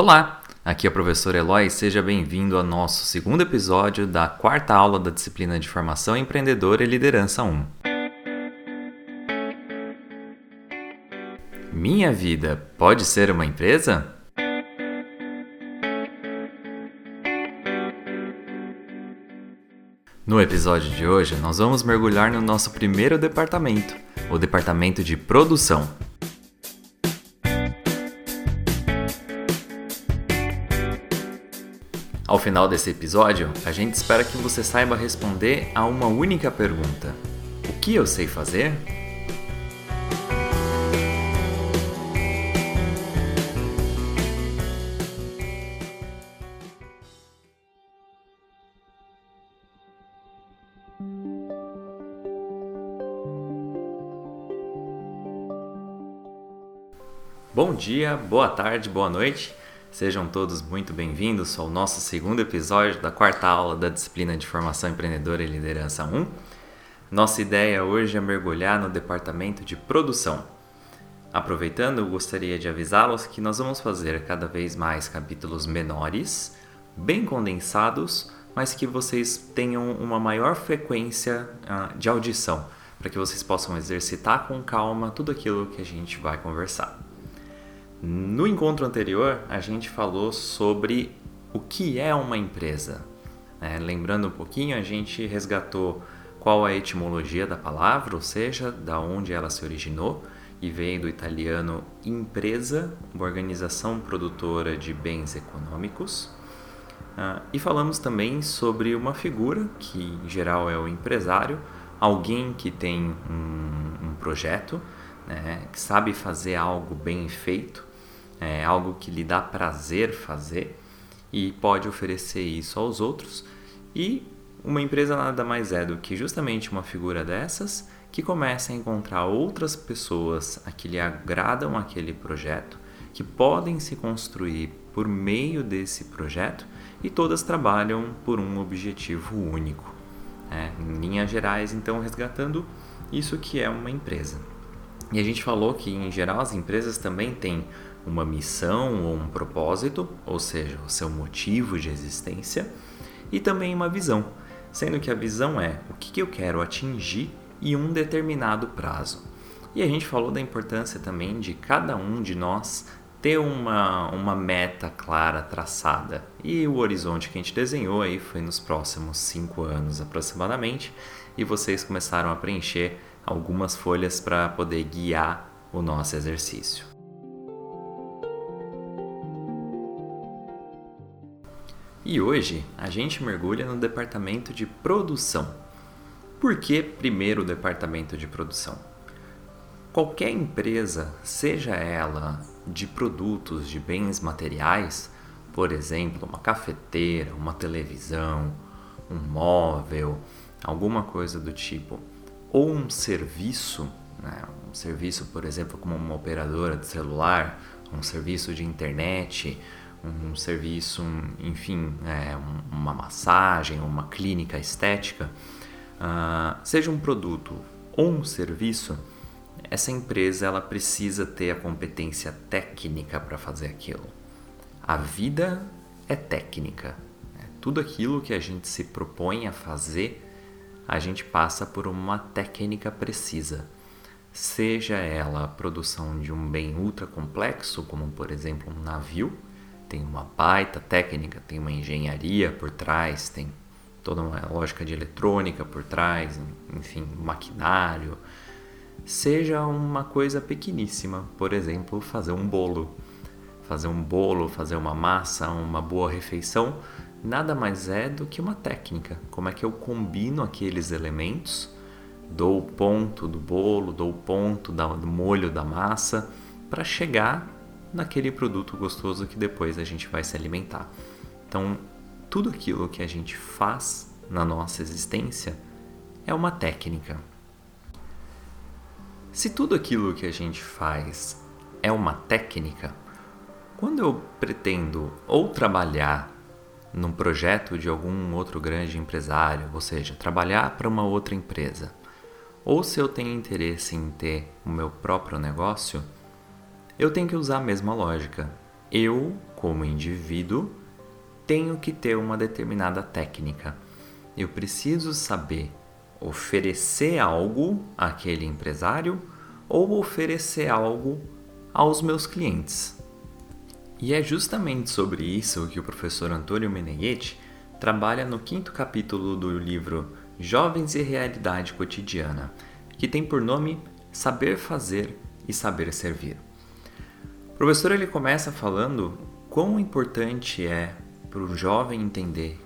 Olá, aqui é o professor Eloy e seja bem-vindo ao nosso segundo episódio da quarta aula da disciplina de Formação Empreendedora e Liderança 1. Minha vida pode ser uma empresa? No episódio de hoje, nós vamos mergulhar no nosso primeiro departamento, o departamento de produção. Ao final desse episódio, a gente espera que você saiba responder a uma única pergunta: O que eu sei fazer? Bom dia, boa tarde, boa noite. Sejam todos muito bem-vindos ao nosso segundo episódio da quarta aula da disciplina de Formação Empreendedora e Liderança 1. Nossa ideia hoje é mergulhar no departamento de produção. Aproveitando, eu gostaria de avisá-los que nós vamos fazer cada vez mais capítulos menores, bem condensados, mas que vocês tenham uma maior frequência uh, de audição, para que vocês possam exercitar com calma tudo aquilo que a gente vai conversar. No encontro anterior, a gente falou sobre o que é uma empresa. É, lembrando um pouquinho, a gente resgatou qual a etimologia da palavra, ou seja, da onde ela se originou, e veio do italiano empresa, uma organização produtora de bens econômicos. Ah, e falamos também sobre uma figura, que em geral é o empresário, alguém que tem um, um projeto, né, que sabe fazer algo bem feito é algo que lhe dá prazer fazer e pode oferecer isso aos outros. E uma empresa nada mais é do que justamente uma figura dessas que começa a encontrar outras pessoas a que lhe agradam aquele projeto, que podem se construir por meio desse projeto e todas trabalham por um objetivo único. É, em linhas gerais, então, resgatando isso que é uma empresa. E a gente falou que, em geral, as empresas também têm uma missão ou um propósito, ou seja, o seu motivo de existência, e também uma visão, sendo que a visão é o que eu quero atingir em um determinado prazo. E a gente falou da importância também de cada um de nós ter uma, uma meta clara traçada. E o horizonte que a gente desenhou aí foi nos próximos cinco anos aproximadamente, e vocês começaram a preencher algumas folhas para poder guiar o nosso exercício. E hoje a gente mergulha no departamento de produção. Por que primeiro o departamento de produção? Qualquer empresa, seja ela de produtos, de bens materiais, por exemplo, uma cafeteira, uma televisão, um móvel, alguma coisa do tipo, ou um serviço, né? um serviço, por exemplo, como uma operadora de celular, um serviço de internet, um serviço, enfim, é, uma massagem, uma clínica estética, uh, seja um produto ou um serviço, essa empresa ela precisa ter a competência técnica para fazer aquilo. A vida é técnica. Né? Tudo aquilo que a gente se propõe a fazer, a gente passa por uma técnica precisa. Seja ela a produção de um bem ultra complexo, como por exemplo um navio, tem uma baita técnica, tem uma engenharia por trás, tem toda uma lógica de eletrônica por trás, enfim, maquinário. Seja uma coisa pequeníssima, por exemplo, fazer um bolo. Fazer um bolo, fazer uma massa, uma boa refeição, nada mais é do que uma técnica. Como é que eu combino aqueles elementos, dou o ponto do bolo, dou o ponto do molho da massa, para chegar naquele produto gostoso que depois a gente vai se alimentar. Então, tudo aquilo que a gente faz na nossa existência é uma técnica. Se tudo aquilo que a gente faz é uma técnica, quando eu pretendo ou trabalhar num projeto de algum outro grande empresário, ou seja, trabalhar para uma outra empresa, ou se eu tenho interesse em ter o meu próprio negócio, eu tenho que usar a mesma lógica. eu, como indivíduo, tenho que ter uma determinada técnica. Eu preciso saber oferecer algo àquele empresário ou oferecer algo aos meus clientes. E é justamente sobre isso que o professor Antônio Meneghetti trabalha no quinto capítulo do livro Jovens e Realidade Cotidiana, que tem por nome Saber Fazer e Saber Servir. O professor ele começa falando quão importante é para o jovem entender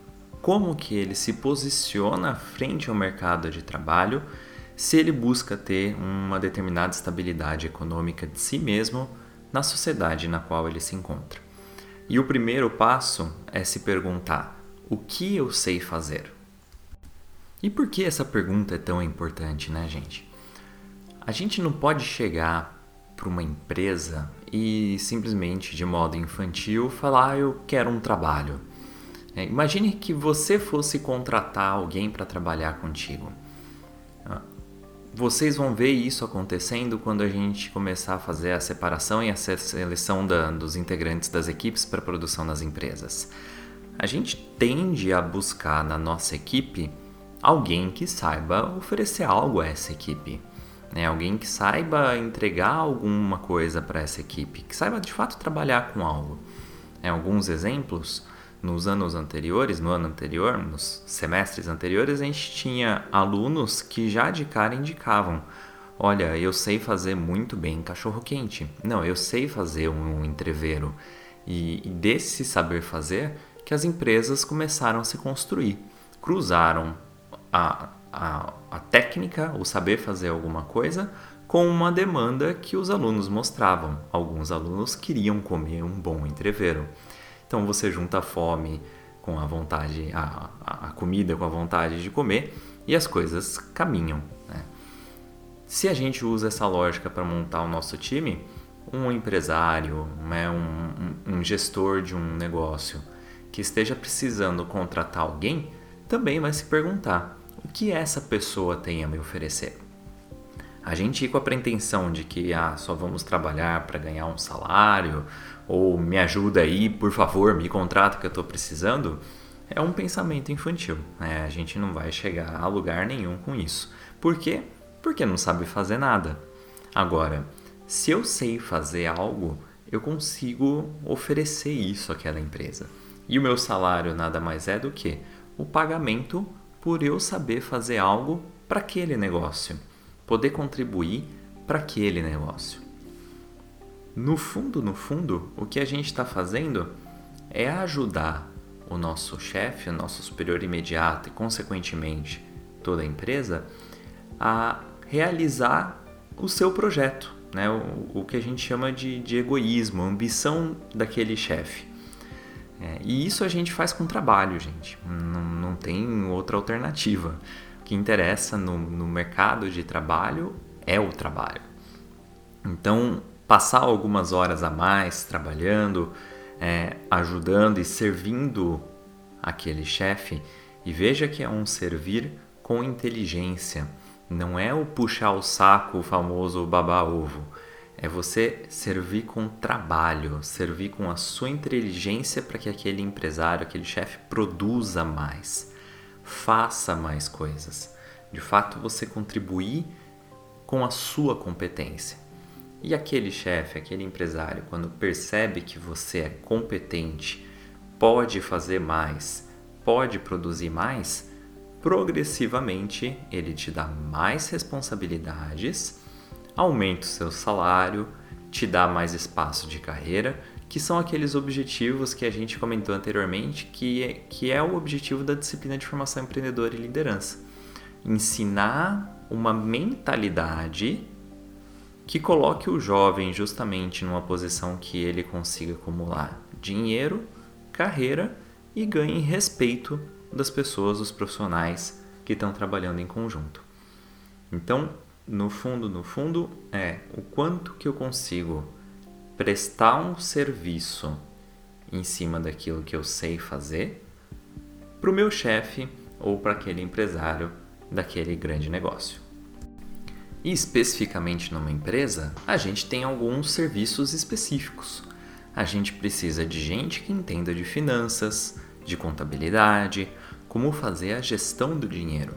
como que ele se posiciona frente ao mercado de trabalho se ele busca ter uma determinada estabilidade econômica de si mesmo na sociedade na qual ele se encontra. E o primeiro passo é se perguntar: o que eu sei fazer? E por que essa pergunta é tão importante, né, gente? A gente não pode chegar para uma empresa e simplesmente de modo infantil falar: ah, eu quero um trabalho. É, imagine que você fosse contratar alguém para trabalhar contigo. Ah, vocês vão ver isso acontecendo quando a gente começar a fazer a separação e a seleção da, dos integrantes das equipes para produção nas empresas. A gente tende a buscar na nossa equipe alguém que saiba oferecer algo a essa equipe. Né? Alguém que saiba entregar alguma coisa para essa equipe, que saiba de fato trabalhar com algo. É, alguns exemplos, nos anos anteriores, no ano anterior, nos semestres anteriores, a gente tinha alunos que já de cara indicavam: olha, eu sei fazer muito bem cachorro quente. Não, eu sei fazer um entreveiro. E, e desse saber fazer que as empresas começaram a se construir. Cruzaram a, a, a técnica, o saber fazer alguma coisa, com uma demanda que os alunos mostravam. Alguns alunos queriam comer um bom entreveiro. Então você junta a fome com a vontade, a, a comida com a vontade de comer e as coisas caminham. Né? Se a gente usa essa lógica para montar o nosso time, um empresário, né, um, um gestor de um negócio que esteja precisando contratar alguém, também vai se perguntar: o que essa pessoa tem a me oferecer? A gente ir com a pretensão de que ah, só vamos trabalhar para ganhar um salário ou me ajuda aí, por favor, me contrata que eu estou precisando, é um pensamento infantil. Né? A gente não vai chegar a lugar nenhum com isso. Por quê? Porque não sabe fazer nada. Agora, se eu sei fazer algo, eu consigo oferecer isso àquela empresa. E o meu salário nada mais é do que o pagamento por eu saber fazer algo para aquele negócio, poder contribuir para aquele negócio. No fundo, no fundo, o que a gente está fazendo é ajudar o nosso chefe, o nosso superior imediato e, consequentemente, toda a empresa a realizar o seu projeto, né? o, o que a gente chama de, de egoísmo, ambição daquele chefe. É, e isso a gente faz com trabalho, gente. Não, não tem outra alternativa. O que interessa no, no mercado de trabalho é o trabalho. Então, passar algumas horas a mais trabalhando, é, ajudando e servindo aquele chefe, e veja que é um servir com inteligência. Não é o puxar o saco, o famoso babá ovo. É você servir com trabalho, servir com a sua inteligência para que aquele empresário, aquele chefe produza mais, faça mais coisas. De fato, você contribuir com a sua competência. E aquele chefe, aquele empresário, quando percebe que você é competente, pode fazer mais, pode produzir mais, progressivamente ele te dá mais responsabilidades, aumenta o seu salário, te dá mais espaço de carreira, que são aqueles objetivos que a gente comentou anteriormente, que é, que é o objetivo da disciplina de formação empreendedora e liderança. Ensinar uma mentalidade que coloque o jovem justamente numa posição que ele consiga acumular dinheiro, carreira e ganhe respeito das pessoas, dos profissionais que estão trabalhando em conjunto. Então, no fundo, no fundo, é o quanto que eu consigo prestar um serviço em cima daquilo que eu sei fazer para o meu chefe ou para aquele empresário daquele grande negócio. E especificamente numa empresa, a gente tem alguns serviços específicos. a gente precisa de gente que entenda de finanças, de contabilidade, como fazer a gestão do dinheiro.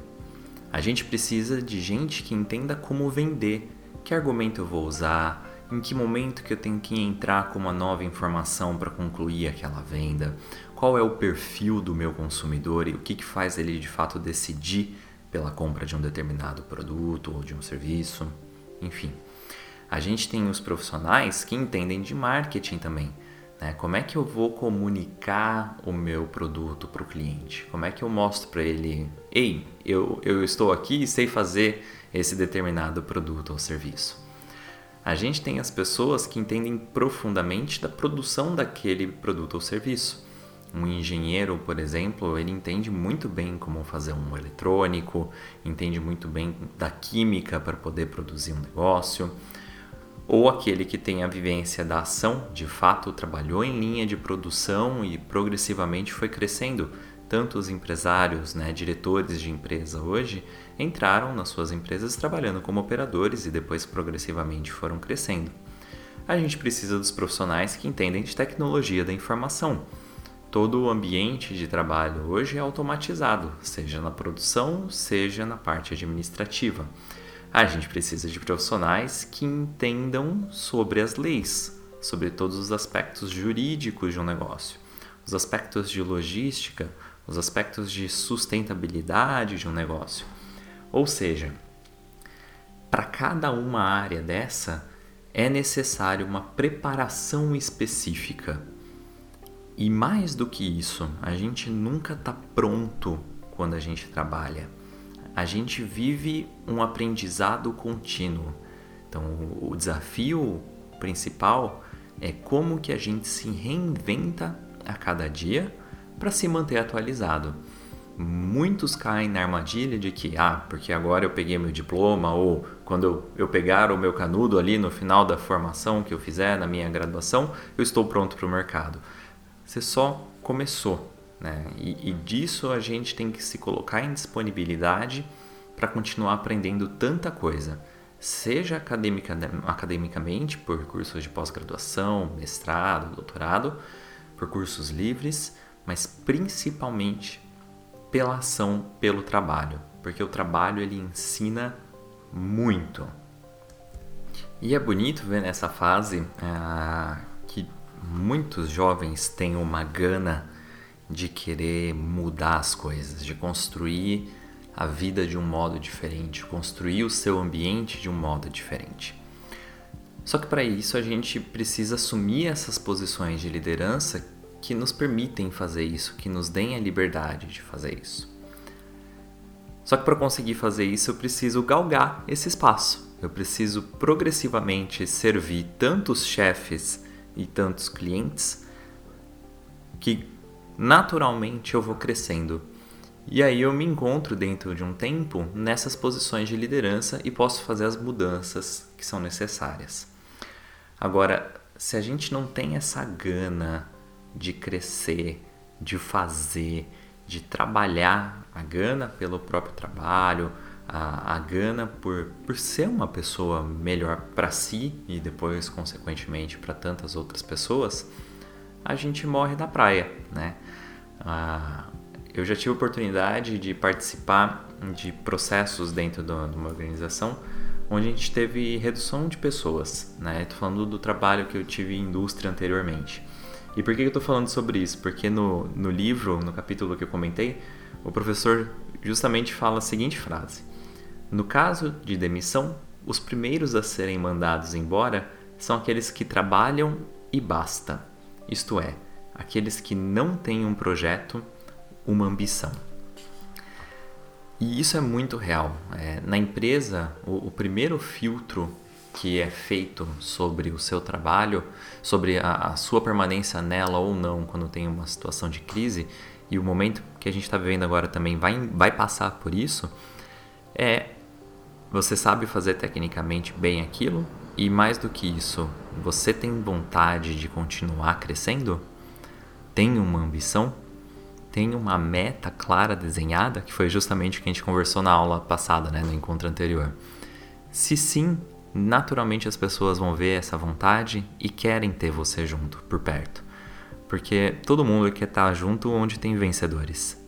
A gente precisa de gente que entenda como vender, que argumento eu vou usar, em que momento que eu tenho que entrar com uma nova informação para concluir aquela venda, qual é o perfil do meu consumidor e o que, que faz ele de fato decidir pela compra de um determinado produto ou de um serviço, enfim. A gente tem os profissionais que entendem de marketing também. Né? Como é que eu vou comunicar o meu produto para o cliente? Como é que eu mostro para ele, ei, eu, eu estou aqui e sei fazer esse determinado produto ou serviço? A gente tem as pessoas que entendem profundamente da produção daquele produto ou serviço. Um engenheiro, por exemplo, ele entende muito bem como fazer um eletrônico, entende muito bem da química para poder produzir um negócio ou aquele que tem a vivência da ação, de fato trabalhou em linha de produção e progressivamente foi crescendo. Tanto os empresários, né, diretores de empresa hoje, entraram nas suas empresas trabalhando como operadores e depois progressivamente foram crescendo. A gente precisa dos profissionais que entendem de tecnologia da informação. Todo o ambiente de trabalho hoje é automatizado, seja na produção, seja na parte administrativa a gente precisa de profissionais que entendam sobre as leis, sobre todos os aspectos jurídicos de um negócio, os aspectos de logística, os aspectos de sustentabilidade de um negócio. Ou seja, para cada uma área dessa é necessário uma preparação específica. E mais do que isso, a gente nunca está pronto quando a gente trabalha a gente vive um aprendizado contínuo. Então, o desafio principal é como que a gente se reinventa a cada dia para se manter atualizado. Muitos caem na armadilha de que, ah, porque agora eu peguei meu diploma, ou quando eu, eu pegar o meu canudo ali no final da formação que eu fizer na minha graduação, eu estou pronto para o mercado. Você só começou. Né? E, e disso a gente tem que se colocar em disponibilidade para continuar aprendendo tanta coisa, seja academica, academicamente, por cursos de pós-graduação, mestrado, doutorado, por cursos livres, mas principalmente pela ação, pelo trabalho, porque o trabalho ele ensina muito. E é bonito ver nessa fase ah, que muitos jovens têm uma gana de querer mudar as coisas, de construir a vida de um modo diferente, construir o seu ambiente de um modo diferente. Só que para isso a gente precisa assumir essas posições de liderança que nos permitem fazer isso, que nos deem a liberdade de fazer isso. Só que para conseguir fazer isso eu preciso galgar esse espaço. Eu preciso progressivamente servir tantos chefes e tantos clientes que naturalmente eu vou crescendo. E aí eu me encontro dentro de um tempo nessas posições de liderança e posso fazer as mudanças que são necessárias. Agora, se a gente não tem essa gana de crescer, de fazer, de trabalhar, a gana pelo próprio trabalho, a, a gana por, por ser uma pessoa melhor para si e depois, consequentemente, para tantas outras pessoas, a gente morre da praia, né? Ah, eu já tive a oportunidade de participar de processos dentro de uma organização onde a gente teve redução de pessoas, né? Estou falando do trabalho que eu tive em indústria anteriormente. E por que eu estou falando sobre isso? Porque no, no livro, no capítulo que eu comentei, o professor justamente fala a seguinte frase: No caso de demissão, os primeiros a serem mandados embora são aqueles que trabalham e basta, isto é, aqueles que não têm um projeto, uma ambição. E isso é muito real. É, na empresa, o, o, primeiro filtro que é feito sobre o seu trabalho, sobre a, a, sua permanência nela ou não quando tem uma situação de crise, e o momento que a gente está vivendo agora também vai, vai passar por isso, é você sabe fazer tecnicamente bem aquilo e mais do que isso, você tem vontade de continuar crescendo? Tem uma ambição? Tem uma meta clara desenhada? Que foi justamente o que a gente conversou na aula passada, né, no encontro anterior. Se sim, naturalmente as pessoas vão ver essa vontade e querem ter você junto, por perto. Porque todo mundo quer estar junto onde tem vencedores.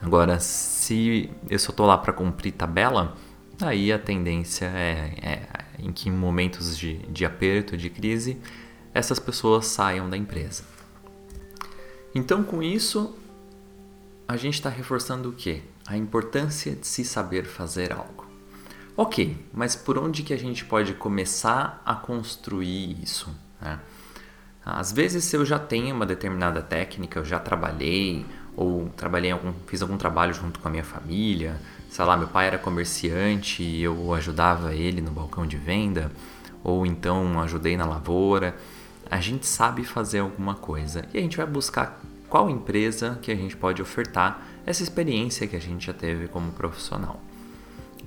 Agora, se eu só estou lá para cumprir tabela, aí a tendência é, é em que em momentos de, de aperto, de crise, essas pessoas saiam da empresa. Então, com isso, a gente está reforçando o quê? A importância de se saber fazer algo. Ok, mas por onde que a gente pode começar a construir isso? Né? Às vezes eu já tenho uma determinada técnica, eu já trabalhei, ou trabalhei algum, fiz algum trabalho junto com a minha família, sei lá, meu pai era comerciante e eu ajudava ele no balcão de venda, ou então ajudei na lavoura. A gente sabe fazer alguma coisa e a gente vai buscar qual empresa que a gente pode ofertar essa experiência que a gente já teve como profissional.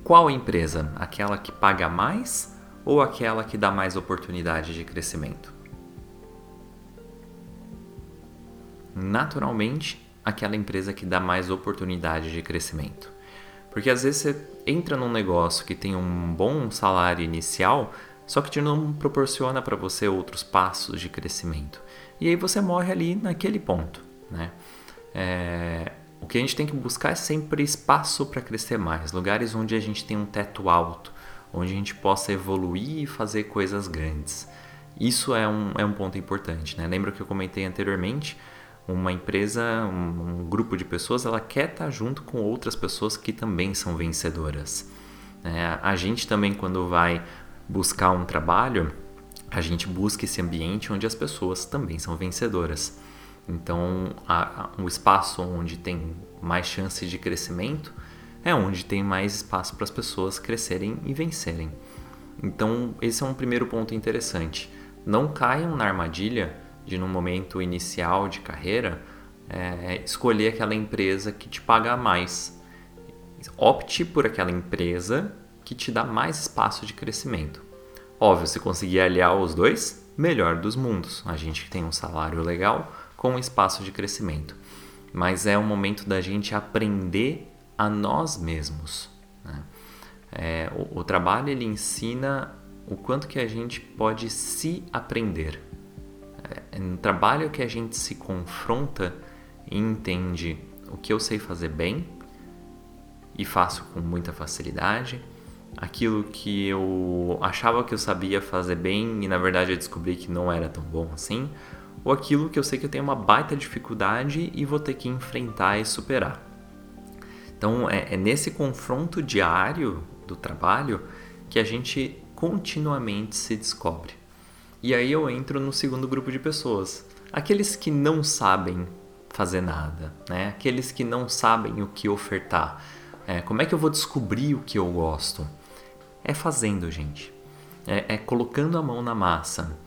Qual empresa? Aquela que paga mais ou aquela que dá mais oportunidade de crescimento? Naturalmente, aquela empresa que dá mais oportunidade de crescimento. Porque às vezes você entra num negócio que tem um bom salário inicial, só que te não proporciona para você outros passos de crescimento. E aí você morre ali naquele ponto. Né? É, o que a gente tem que buscar é sempre espaço para crescer mais, lugares onde a gente tem um teto alto, onde a gente possa evoluir e fazer coisas grandes. Isso é um, é um ponto importante. Né? Lembra que eu comentei anteriormente? Uma empresa, um, grupo de pessoas, ela quer estar junto com outras pessoas que também são vencedoras. É, a gente também, quando vai buscar um trabalho, a gente busca esse ambiente onde as pessoas também são vencedoras. Então, a, a, um espaço onde tem mais chances de crescimento é onde tem mais espaço para as pessoas crescerem e vencerem. Então, esse é um primeiro ponto interessante. Não caiam na armadilha de, no momento inicial de carreira, é, escolher aquela empresa que te paga mais. Opte por aquela empresa que te dá mais espaço de crescimento. Óbvio, se conseguir aliar os dois, melhor dos mundos. A gente tem um salário legal, com espaço de crescimento. Mas é o momento da gente aprender a nós mesmos. Né? É, o, o, trabalho ele ensina o quanto que a gente pode se aprender. É, no trabalho que a gente se confronta e entende o que eu sei fazer bem e faço com muita facilidade, aquilo que eu achava que eu sabia fazer bem e na verdade eu descobri que não era tão bom assim, ou aquilo que eu sei que eu tenho uma baita dificuldade e vou ter que enfrentar e superar. Então é, é nesse confronto diário do trabalho que a gente continuamente se descobre. E aí eu entro no segundo grupo de pessoas, aqueles que não sabem fazer nada, né? Aqueles que não sabem o que ofertar. É, como é que eu vou descobrir o que eu gosto? É fazendo, gente. É, é colocando a mão na massa.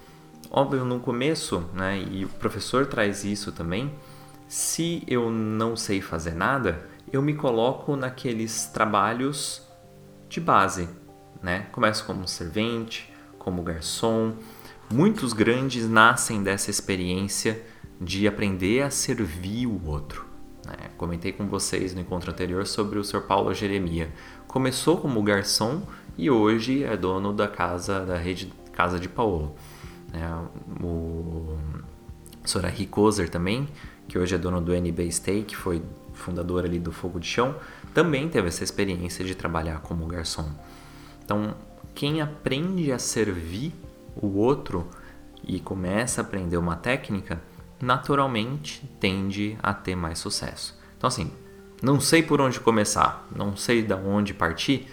Óbvio, no começo, né, e o professor traz isso também, se eu não sei fazer nada, eu me coloco naqueles trabalhos de base, né? Começo como servente, como garçom. Muitos grandes nascem dessa experiência de aprender a servir o outro. Né? Comentei com vocês no encontro anterior sobre o Sr. Paulo Jeremia. Começou como garçom e hoje é dono da casa da rede Casa de Paulo. Né? O Sorari Kozer também, que hoje é dono do NB Steak, foi fundador ali do Fogo de Chão, também teve essa experiência de trabalhar como garçom. Então, quem aprende a servir o outro e começa a aprender uma técnica, naturalmente tende a ter mais sucesso. Então, assim, não sei por onde começar, não sei de onde partir,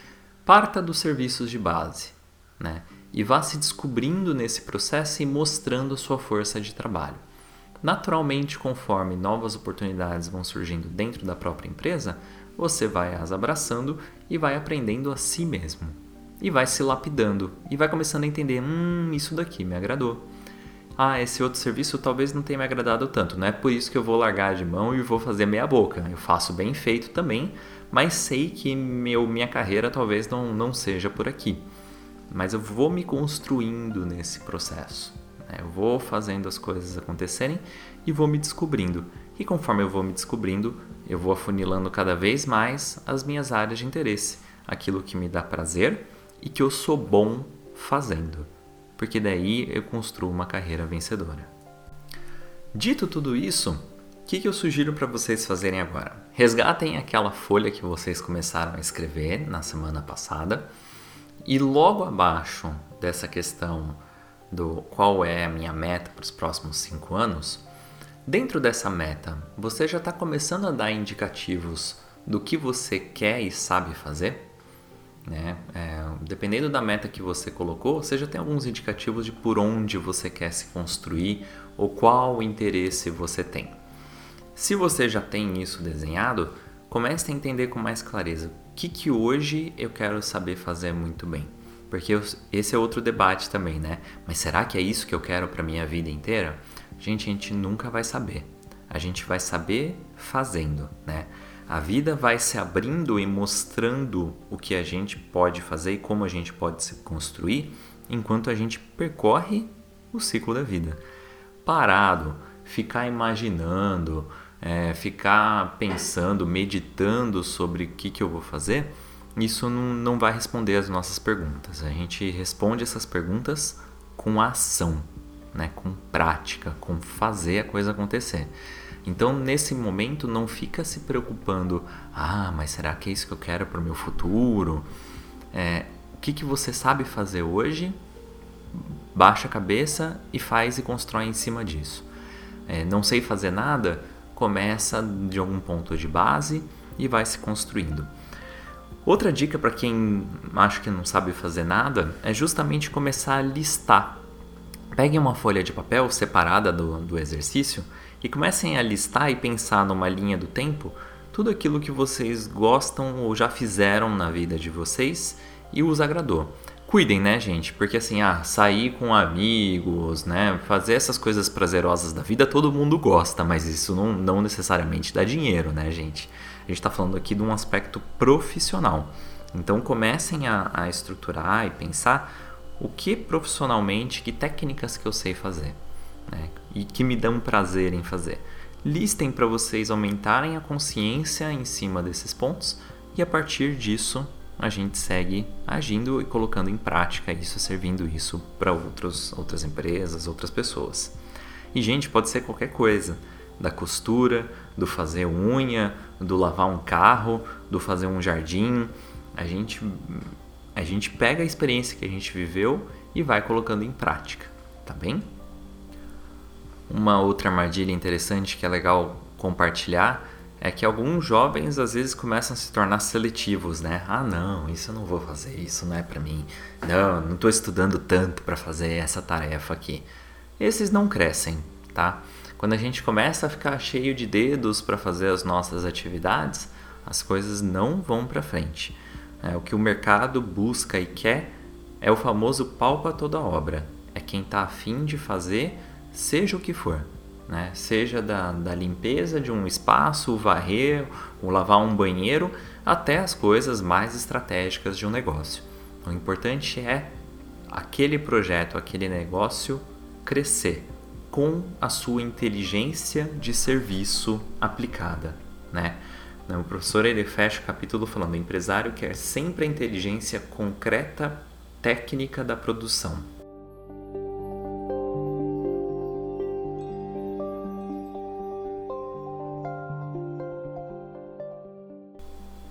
parta dos serviços de base, né? e vá se descobrindo nesse processo e mostrando sua força de trabalho. Naturalmente, conforme novas oportunidades vão surgindo dentro da própria empresa, você vai as abraçando e vai aprendendo a si mesmo. E vai se lapidando e vai começando a entender: hum, isso daqui me agradou. Ah, esse outro serviço talvez não tenha me agradado tanto, não é por isso que eu vou largar de mão e vou fazer meia boca. Eu faço bem feito também, mas sei que meu, minha carreira talvez não, não seja por aqui mas eu vou me construindo nesse processo. Né? Eu vou fazendo as coisas acontecerem e vou me descobrindo. E conforme eu vou me descobrindo, eu vou afunilando cada vez mais as minhas áreas de interesse, aquilo que me dá prazer e que eu sou bom fazendo, porque daí eu construo uma carreira vencedora. Dito tudo isso, o que, que eu sugiro para vocês fazerem agora? Resgatem aquela folha que vocês começaram a escrever na semana passada e logo abaixo dessa questão do qual é a minha meta para os próximos cinco anos, dentro dessa meta, você já está começando a dar indicativos do que você quer e sabe fazer? Né? É, dependendo da meta que você colocou, você já tem alguns indicativos de por onde você quer se construir ou qual interesse você tem. Se você já tem isso desenhado, comece a entender com mais clareza o que, que hoje eu quero saber fazer muito bem. Porque eu, esse é outro debate também, né? Mas será que é isso que eu quero para minha vida inteira? Gente, a gente nunca vai saber. A gente vai saber fazendo, né? A vida vai se abrindo e mostrando o que a gente pode fazer e como a gente pode se construir enquanto a gente percorre o ciclo da vida. Parado, ficar imaginando, é, ficar pensando, meditando sobre o que, que eu vou fazer, isso não, não vai responder as nossas perguntas. A gente responde essas perguntas com ação, né? com prática, com fazer a coisa acontecer. Então, nesse momento, não fica se preocupando, ah, mas será que é isso que eu quero para o meu futuro? É, o que, que você sabe fazer hoje? Baixa a cabeça e faz e constrói em cima disso. É, não sei fazer nada? Começa de algum ponto de base e vai se construindo. Outra dica para quem acha que não sabe fazer nada é justamente começar a listar. Peguem uma folha de papel separada do, do exercício e comecem a listar e pensar numa linha do tempo tudo aquilo que vocês gostam ou já fizeram na vida de vocês e os agradou. Cuidem, né, gente? Porque assim, ah, sair com amigos, né, fazer essas coisas prazerosas da vida, todo mundo gosta, mas isso não, não necessariamente dá dinheiro, né, gente? A gente está falando aqui de um aspecto profissional. Então comecem a, a estruturar e pensar o que profissionalmente, que técnicas que eu sei fazer né? e que me dão prazer em fazer. Listem para vocês aumentarem a consciência em cima desses pontos e a partir disso a gente segue agindo e colocando em prática isso, servindo isso para outras empresas, outras pessoas. E, gente, pode ser qualquer coisa da costura, do fazer unha, do lavar um carro, do fazer um jardim. A gente, a gente pega a experiência que a gente viveu e vai colocando em prática, tá bem? Uma outra armadilha interessante que é legal compartilhar é que alguns jovens às vezes começam a se tornar seletivos, né? Ah, não, isso eu não vou fazer, isso não é para mim. Não, não estou estudando tanto para fazer essa tarefa aqui. Esses não crescem, tá? Quando a gente começa a ficar cheio de dedos para fazer as nossas atividades, as coisas não vão para frente. É, o que o mercado busca e quer é o famoso pau para toda obra. É quem está afim de fazer, seja o que for. Né? Seja da, da limpeza de um espaço, varrer, o lavar um banheiro, até as coisas mais estratégicas de um negócio. O importante é aquele projeto, aquele negócio crescer, com a sua inteligência de serviço aplicada, né? O professor ele fecha o capítulo falando: o empresário quer sempre a inteligência concreta técnica da produção.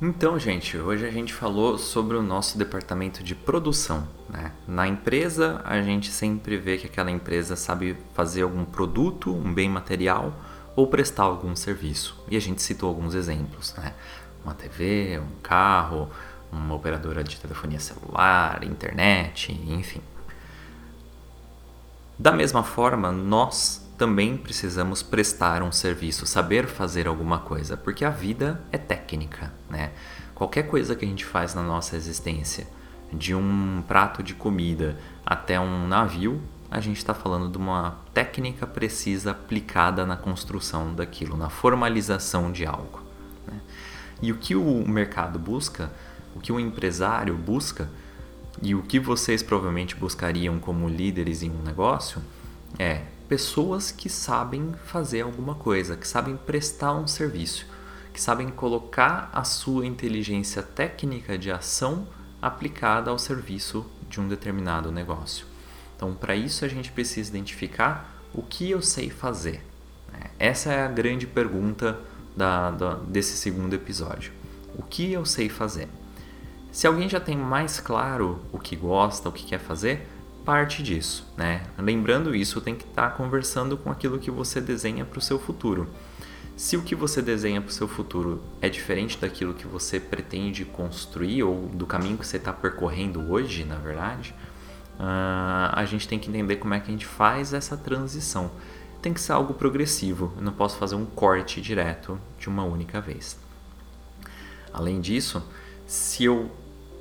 Então, gente, hoje a gente falou sobre o nosso departamento de produção. Né? Na empresa, a gente sempre vê que aquela empresa sabe fazer algum produto, um bem material ou prestar algum serviço. E a gente citou alguns exemplos, né? Uma TV, um carro, uma operadora de telefonia celular, internet, enfim. Da mesma forma, nós também precisamos prestar um serviço, saber fazer alguma coisa, porque a vida é técnica, né? Qualquer coisa que a gente faz na nossa existência, de um prato de comida até um navio, a gente está falando de uma técnica precisa aplicada na construção daquilo, na formalização de algo. Né? E o que o mercado busca, o que o empresário busca, e o que vocês provavelmente buscariam como líderes em um negócio é pessoas que sabem fazer alguma coisa, que sabem prestar um serviço, que sabem colocar a sua inteligência técnica de ação aplicada ao serviço de um determinado negócio. Então, para isso, a gente precisa identificar o que eu sei fazer. Né? Essa é a grande pergunta da, da, desse segundo episódio. O que eu sei fazer? Se alguém já tem mais claro o que gosta, o que quer fazer, parte disso, né? Lembrando isso, tem que estar tá conversando com aquilo que você desenha para o seu futuro. Se o que você desenha para o seu futuro é diferente daquilo que você pretende construir ou do caminho que você está percorrendo hoje, na verdade, uh, a gente tem que entender como é que a gente faz essa transição. Tem que ser algo progressivo, eu não posso fazer um corte direto de uma única vez. Além disso, se eu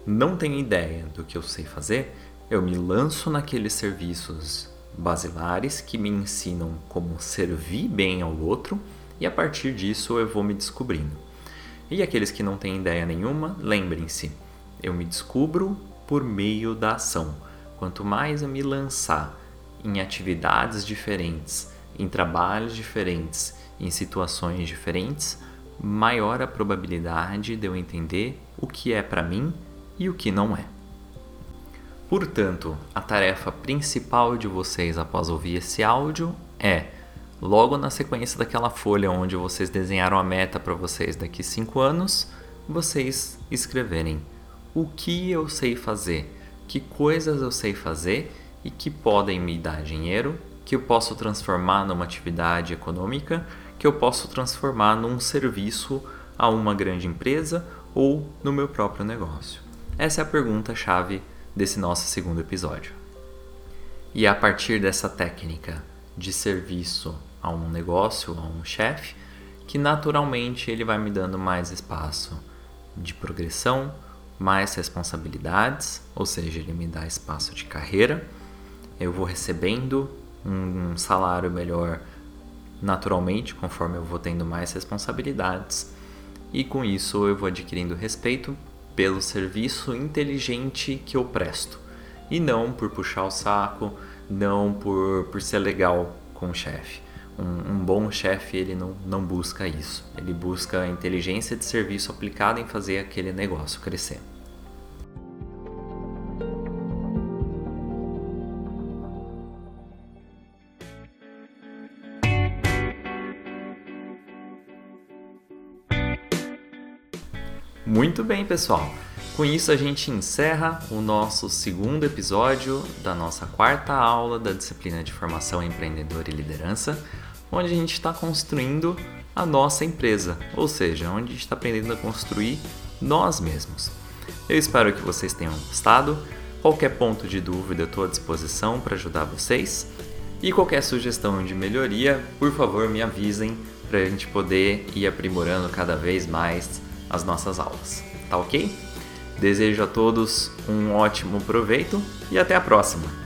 não tenho ideia do que eu sei fazer, eu me lanço naqueles serviços basilares que me ensinam como servir bem ao outro e a partir disso eu vou me descobrindo. E aqueles que não têm ideia nenhuma, lembrem-se, eu me descubro por meio da ação. Quanto mais eu me lançar em atividades diferentes, em trabalhos diferentes, em situações diferentes, maior a probabilidade de eu entender o que é para mim e o que não é. Portanto, a tarefa principal de vocês após ouvir esse áudio é, logo na sequência daquela folha onde vocês desenharam a meta para vocês daqui 5 anos, vocês escreverem o que eu sei fazer, que coisas eu sei fazer e que podem me dar dinheiro, que eu posso transformar numa atividade econômica, que eu posso transformar num serviço a uma grande empresa ou no meu próprio negócio. Essa é a pergunta-chave desse nosso segundo episódio. E a partir dessa técnica de serviço a um negócio, a um chefe, que naturalmente ele vai me dando mais espaço de progressão, mais responsabilidades, ou seja, ele me dá espaço de carreira, eu vou recebendo um salário melhor naturalmente conforme eu vou tendo mais responsabilidades e com isso eu vou adquirindo respeito pelo serviço inteligente que eu presto e não por puxar o saco, não por, por ser legal com o chefe. Um, um, bom chefe ele não, não busca isso, ele busca a inteligência de serviço aplicada em fazer aquele negócio crescer. Muito bem, pessoal. Com isso, a gente encerra o nosso segundo episódio da nossa quarta aula da disciplina de formação empreendedor e liderança, onde a gente está construindo a nossa empresa, ou seja, onde a gente está aprendendo a construir nós mesmos. Eu espero que vocês tenham gostado. Qualquer ponto de dúvida, eu estou à disposição para ajudar vocês. E qualquer sugestão de melhoria, por favor, me avisem para a gente poder ir aprimorando cada vez mais as nossas aulas. Tá ok? Desejo a todos um ótimo proveito e até a próxima!